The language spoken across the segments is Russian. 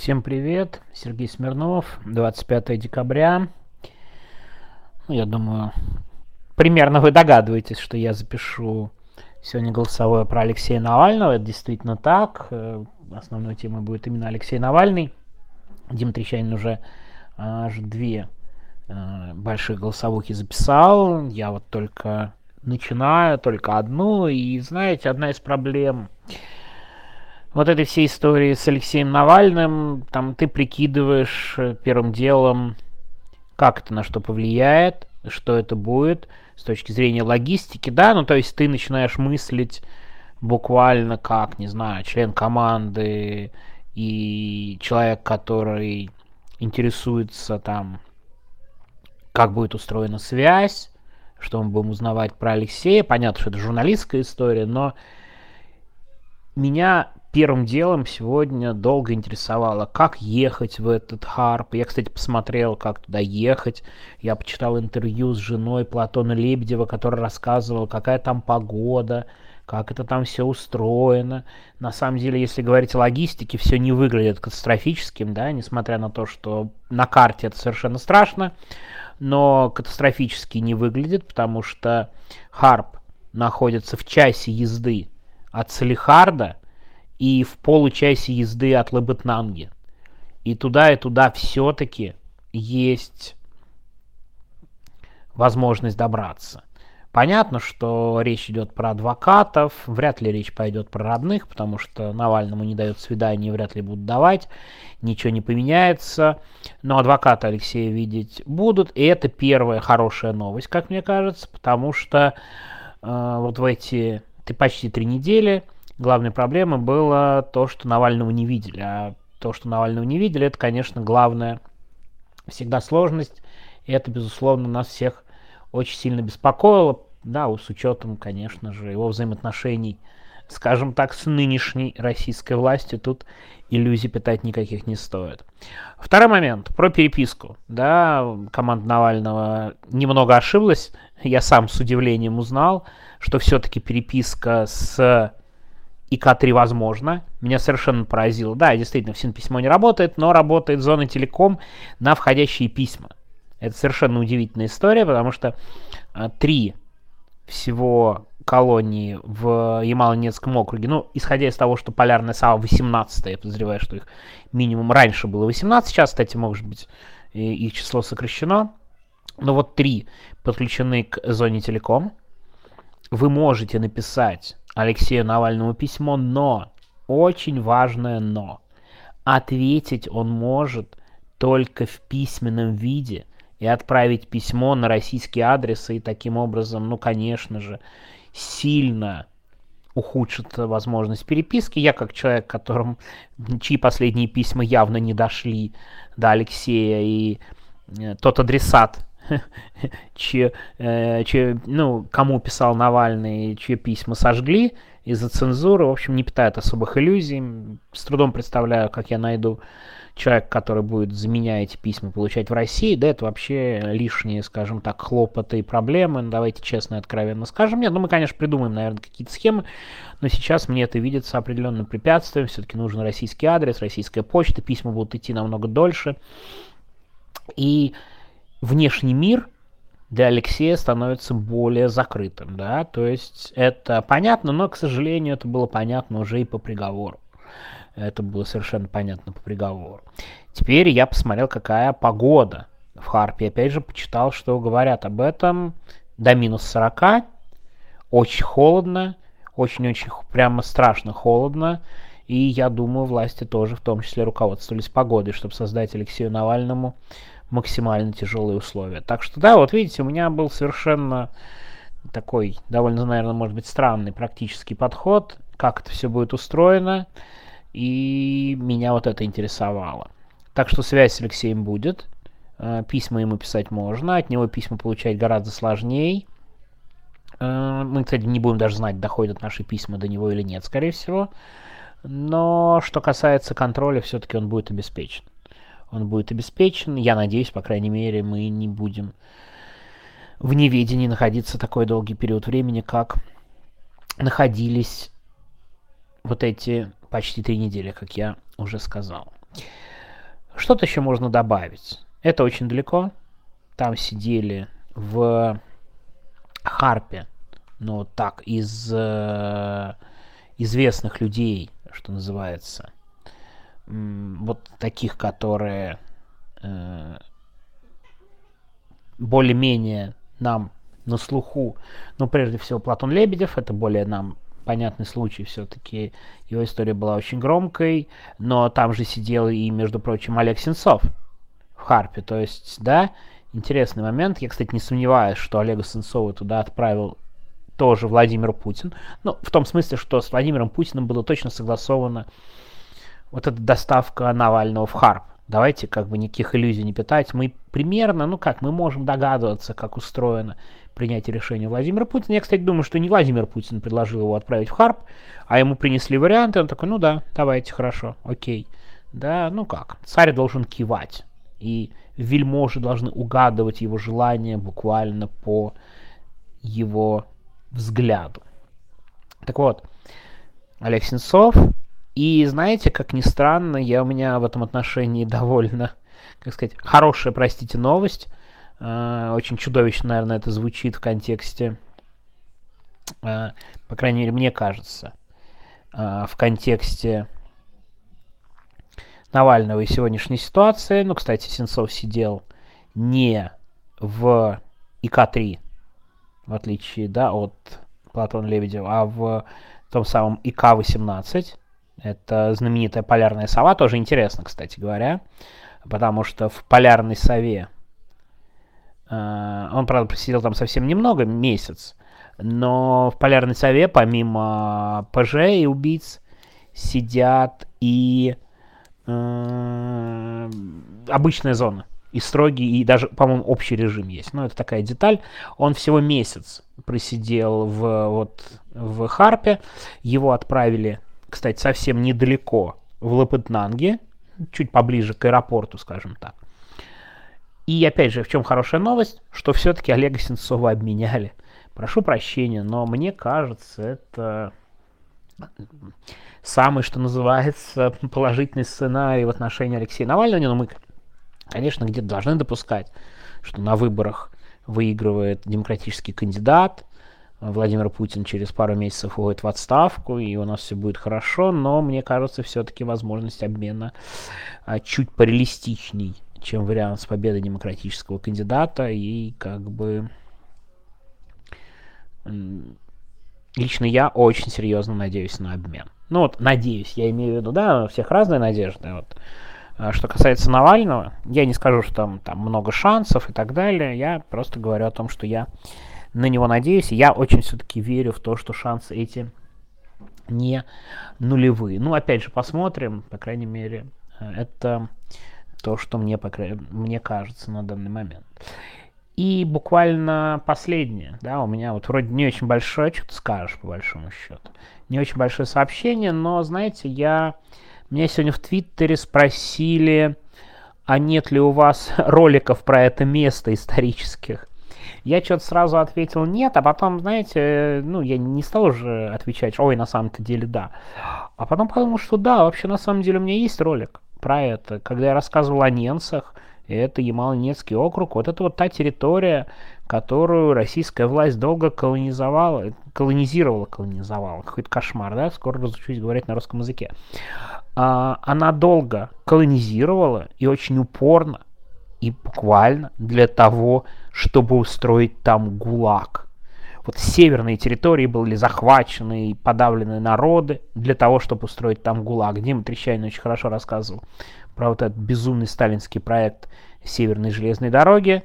Всем привет, Сергей Смирнов, 25 декабря. Ну, я думаю, примерно вы догадываетесь, что я запишу сегодня голосовое про Алексея Навального. Это действительно так. Э, основной темой будет именно Алексей Навальный. Дим Трещанин уже аж две э, больших голосовухи записал. Я вот только начинаю, только одну. И знаете, одна из проблем вот этой всей истории с Алексеем Навальным, там ты прикидываешь э, первым делом, как это на что повлияет, что это будет с точки зрения логистики, да, ну то есть ты начинаешь мыслить буквально как, не знаю, член команды и человек, который интересуется там, как будет устроена связь, что мы будем узнавать про Алексея. Понятно, что это журналистская история, но меня первым делом сегодня долго интересовало, как ехать в этот Харп. Я, кстати, посмотрел, как туда ехать. Я почитал интервью с женой Платона Лебедева, который рассказывал, какая там погода, как это там все устроено. На самом деле, если говорить о логистике, все не выглядит катастрофическим, да, несмотря на то, что на карте это совершенно страшно, но катастрофически не выглядит, потому что Харп находится в часе езды от Салихарда, и в получасе езды от Лабытнанги. И туда и туда все-таки есть возможность добраться. Понятно, что речь идет про адвокатов, вряд ли речь пойдет про родных, потому что Навальному не дают свидания, вряд ли будут давать, ничего не поменяется. Но адвокаты Алексея видеть будут, и это первая хорошая новость, как мне кажется, потому что э, вот в эти почти три недели главной проблемой было то, что Навального не видели. А то, что Навального не видели, это, конечно, главная всегда сложность. И это, безусловно, нас всех очень сильно беспокоило. Да, с учетом, конечно же, его взаимоотношений, скажем так, с нынешней российской властью. Тут иллюзий питать никаких не стоит. Второй момент про переписку. Да, команда Навального немного ошиблась. Я сам с удивлением узнал, что все-таки переписка с и К3 возможно. Меня совершенно поразило. Да, действительно, в письмо не работает, но работает зона телеком на входящие письма. Это совершенно удивительная история, потому что а, три всего колонии в Ямало-Ненецком округе, ну, исходя из того, что полярная сава 18 я подозреваю, что их минимум раньше было 18, сейчас, кстати, может быть, их число сокращено, но вот три подключены к зоне телеком. Вы можете написать Алексею Навальному письмо, но, очень важное но, ответить он может только в письменном виде и отправить письмо на российский адрес, и таким образом, ну, конечно же, сильно ухудшит возможность переписки. Я как человек, которым, чьи последние письма явно не дошли до Алексея, и э, тот адресат, чьи, э, чьи, ну, кому писал Навальный, чьи письма сожгли из-за цензуры, в общем, не питает особых иллюзий. С трудом представляю, как я найду человек, который будет за меня эти письма получать в России, да, это вообще лишние, скажем так, хлопоты и проблемы, ну, давайте честно и откровенно скажем. Нет, ну мы, конечно, придумаем, наверное, какие-то схемы, но сейчас мне это видится определенным препятствием, все-таки нужен российский адрес, российская почта, письма будут идти намного дольше. И внешний мир для Алексея становится более закрытым, да, то есть это понятно, но, к сожалению, это было понятно уже и по приговору. Это было совершенно понятно по приговору. Теперь я посмотрел, какая погода в Харпе. Опять же, почитал, что говорят об этом. До минус 40. Очень холодно. Очень-очень прямо страшно холодно. И я думаю, власти тоже в том числе руководствовались погодой, чтобы создать Алексею Навальному максимально тяжелые условия. Так что да, вот видите, у меня был совершенно такой довольно, наверное, может быть странный практический подход, как это все будет устроено, и меня вот это интересовало. Так что связь с Алексеем будет, э, письма ему писать можно, от него письма получать гораздо сложнее. Э, мы, кстати, не будем даже знать, доходят наши письма до него или нет, скорее всего. Но что касается контроля, все-таки он будет обеспечен он будет обеспечен. Я надеюсь, по крайней мере, мы не будем в неведении находиться такой долгий период времени, как находились вот эти почти три недели, как я уже сказал. что-то еще можно добавить. Это очень далеко. Там сидели в Харпе, ну так, из э, известных людей, что называется, вот таких, которые э, более-менее нам на слуху, ну, прежде всего, Платон Лебедев, это более нам понятный случай, все-таки его история была очень громкой, но там же сидел и, между прочим, Олег Сенцов в Харпе, то есть, да, интересный момент, я, кстати, не сомневаюсь, что Олега Сенцова туда отправил тоже Владимир Путин, ну, в том смысле, что с Владимиром Путиным было точно согласовано вот эта доставка Навального в Харп. Давайте как бы никаких иллюзий не питать. Мы примерно, ну как, мы можем догадываться, как устроено принятие решения Владимира Путина. Я, кстати, думаю, что не Владимир Путин предложил его отправить в Харп, а ему принесли варианты, он такой, ну да, давайте, хорошо, окей. Да, ну как, царь должен кивать, и вельможи должны угадывать его желание буквально по его взгляду. Так вот, Олег Сенцов и знаете, как ни странно, я у меня в этом отношении довольно, как сказать, хорошая, простите, новость. Э, очень чудовищно, наверное, это звучит в контексте, э, по крайней мере, мне кажется, э, в контексте Навального и сегодняшней ситуации. Ну, кстати, Сенцов сидел не в ИК-3, в отличие да, от Платона Лебедева, а в том самом ИК-18, это знаменитая полярная сова, тоже интересно, кстати говоря, потому что в полярной сове э, он, правда, просидел там совсем немного, месяц, но в полярной сове помимо ПЖ и убийц сидят и э, обычная зона и строгий, и даже, по-моему, общий режим есть. Но это такая деталь. Он всего месяц просидел в, вот, в Харпе. Его отправили кстати, совсем недалеко, в Лапытнанге, чуть поближе к аэропорту, скажем так. И опять же, в чем хорошая новость, что все-таки Олега Сенцова обменяли. Прошу прощения, но мне кажется, это самый, что называется, положительный сценарий в отношении Алексея Навального. Но мы, конечно, где-то должны допускать, что на выборах выигрывает демократический кандидат, Владимир Путин через пару месяцев уходит в отставку, и у нас все будет хорошо, но мне кажется, все-таки возможность обмена а, чуть пореалистичней, чем вариант с победой демократического кандидата, и как бы лично я очень серьезно надеюсь на обмен. Ну вот, надеюсь, я имею в виду, да, у всех разные надежды, вот. А что касается Навального, я не скажу, что там, там много шансов и так далее, я просто говорю о том, что я на него надеюсь. Я очень все-таки верю в то, что шансы эти не нулевые. Ну, опять же, посмотрим, по крайней мере, э, это то, что мне, по крайней, мне кажется на данный момент. И буквально последнее, да, у меня вот вроде не очень большое, что ты скажешь, по большому счету, не очень большое сообщение, но, знаете, я, меня сегодня в Твиттере спросили, а нет ли у вас роликов про это место исторических. Я что-то сразу ответил нет, а потом, знаете, ну, я не стал уже отвечать, ой, на самом-то деле да. А потом подумал, что да, вообще на самом деле у меня есть ролик про это, когда я рассказывал о Ненцах, это Ямало-Ненецкий округ, вот это вот та территория, которую российская власть долго колонизовала, колонизировала, колонизовала, какой-то кошмар, да, скоро разучусь говорить на русском языке. А, она долго колонизировала и очень упорно и буквально для того, чтобы устроить там ГУЛАГ. Вот северные территории были захвачены и подавлены народы для того, чтобы устроить там ГУЛАГ. Дима Трещанин очень хорошо рассказывал про вот этот безумный сталинский проект Северной железной дороги,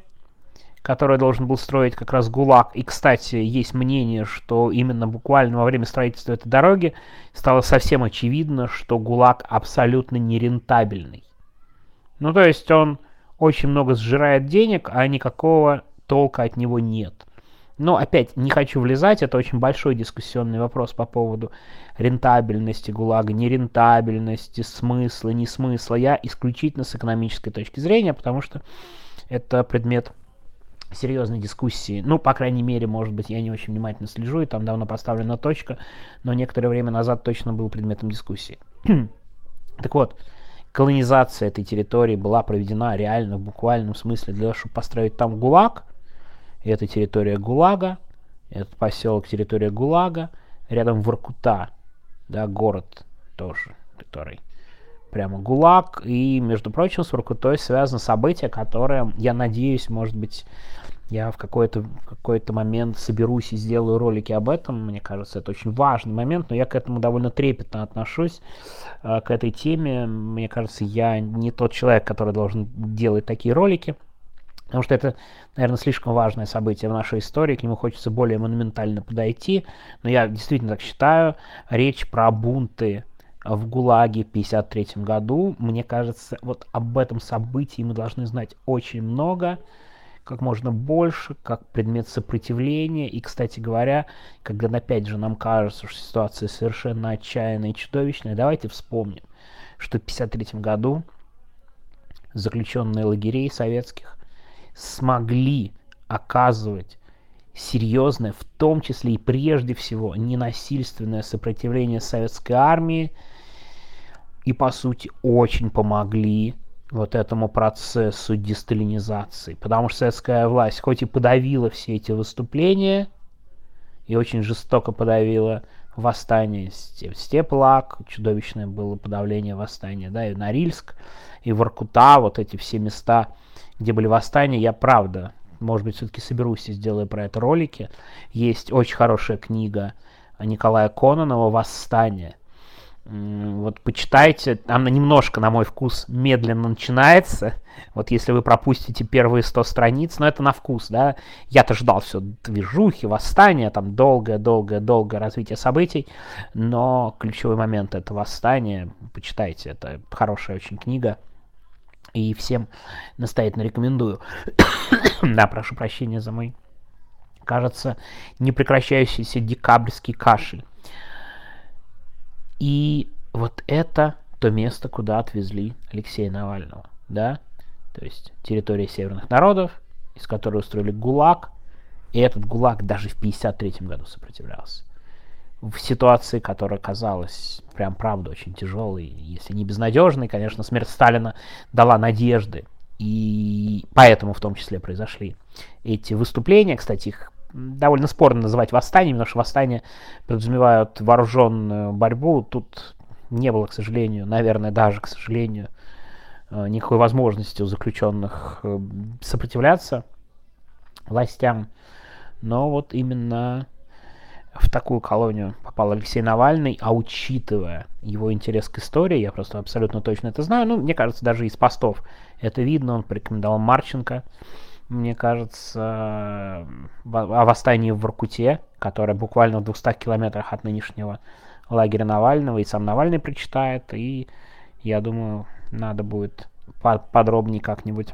который должен был строить как раз ГУЛАГ. И, кстати, есть мнение, что именно буквально во время строительства этой дороги стало совсем очевидно, что ГУЛАГ абсолютно нерентабельный. Ну, то есть он очень много сжирает денег, а никакого толка от него нет. Но опять не хочу влезать, это очень большой дискуссионный вопрос по поводу рентабельности ГУЛАГа, нерентабельности, смысла, не смысла. Я исключительно с экономической точки зрения, потому что это предмет серьезной дискуссии. Ну, по крайней мере, может быть, я не очень внимательно слежу, и там давно поставлена точка, но некоторое время назад точно был предметом дискуссии. так вот, колонизация этой территории была проведена реально в буквальном смысле для того, чтобы построить там ГУЛАГ. И это территория ГУЛАГа, этот поселок территория ГУЛАГа, рядом Воркута, да, город тоже, который прямо ГУЛАГ. И, между прочим, с Воркутой связано событие, которое, я надеюсь, может быть, я в какой-то какой момент соберусь и сделаю ролики об этом. Мне кажется, это очень важный момент, но я к этому довольно трепетно отношусь, э, к этой теме. Мне кажется, я не тот человек, который должен делать такие ролики. Потому что это, наверное, слишком важное событие в нашей истории, к нему хочется более монументально подойти. Но я действительно так считаю. Речь про бунты в ГУЛАГе в 1953 году. Мне кажется, вот об этом событии мы должны знать очень много как можно больше, как предмет сопротивления. И, кстати говоря, когда опять же нам кажется, что ситуация совершенно отчаянная и чудовищная, давайте вспомним, что в 1953 году заключенные лагерей советских смогли оказывать серьезное, в том числе и прежде всего, ненасильственное сопротивление советской армии и, по сути, очень помогли вот этому процессу десталинизации. Потому что советская власть хоть и подавила все эти выступления, и очень жестоко подавила восстание Степлак, чудовищное было подавление восстания, да, и Норильск, и Воркута, вот эти все места, где были восстания, я правда, может быть, все-таки соберусь и сделаю про это ролики. Есть очень хорошая книга Николая Кононова «Восстание», вот почитайте, она немножко, на мой вкус, медленно начинается. Вот если вы пропустите первые 100 страниц, но это на вкус, да. Я-то ждал все движухи, восстания, там долгое-долгое-долгое развитие событий, но ключевой момент это восстание. Почитайте, это хорошая очень книга. И всем настоятельно рекомендую. да, прошу прощения за мой, кажется, непрекращающийся декабрьский кашель. И вот это то место, куда отвезли Алексея Навального, да, то есть территория северных народов, из которой устроили ГУЛАГ, и этот ГУЛАГ даже в 1953 году сопротивлялся. В ситуации, которая казалась прям правда очень тяжелой, если не безнадежной, конечно, смерть Сталина дала надежды, и поэтому в том числе произошли эти выступления, кстати, их довольно спорно называть восстанием, потому что восстания подразумевают вооруженную борьбу. Тут не было, к сожалению, наверное, даже, к сожалению, э, никакой возможности у заключенных э, сопротивляться властям. Но вот именно в такую колонию попал Алексей Навальный, а учитывая его интерес к истории, я просто абсолютно точно это знаю, ну, мне кажется, даже из постов это видно, он порекомендовал Марченко, мне кажется, о восстании в Воркуте, которое буквально в 200 километрах от нынешнего лагеря Навального, и сам Навальный прочитает, и я думаю, надо будет подробнее как-нибудь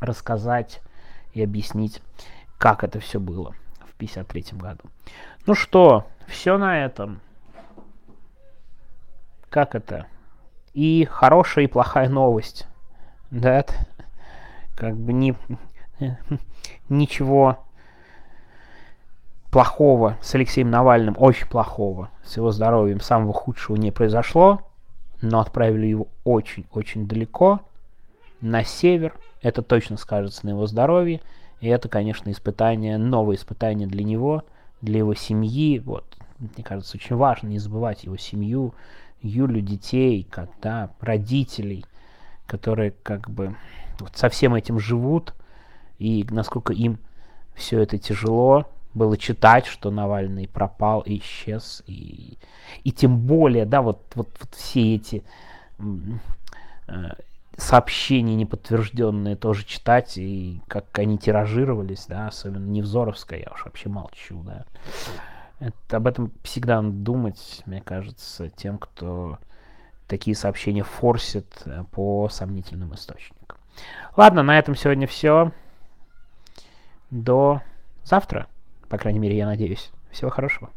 рассказать и объяснить, как это все было в 1953 году. Ну что, все на этом. Как это? И хорошая, и плохая новость. Да, как бы не, ничего плохого с Алексеем Навальным, очень плохого, с его здоровьем, самого худшего не произошло, но отправили его очень-очень далеко, на север, это точно скажется на его здоровье, и это, конечно, испытание, новое испытание для него, для его семьи, вот, мне кажется, очень важно не забывать его семью, Юлю, детей, когда родителей, которые как бы вот со всем этим живут, и насколько им все это тяжело было читать, что Навальный пропал и исчез, и, и тем более, да, вот, вот, вот все эти э, сообщения неподтвержденные тоже читать, и как они тиражировались, да, особенно Невзоровская, я уж вообще молчу, да. Это, об этом всегда надо думать, мне кажется, тем, кто такие сообщения форсит э, по сомнительным источникам. Ладно, на этом сегодня все до завтра. По крайней мере, я надеюсь. Всего хорошего.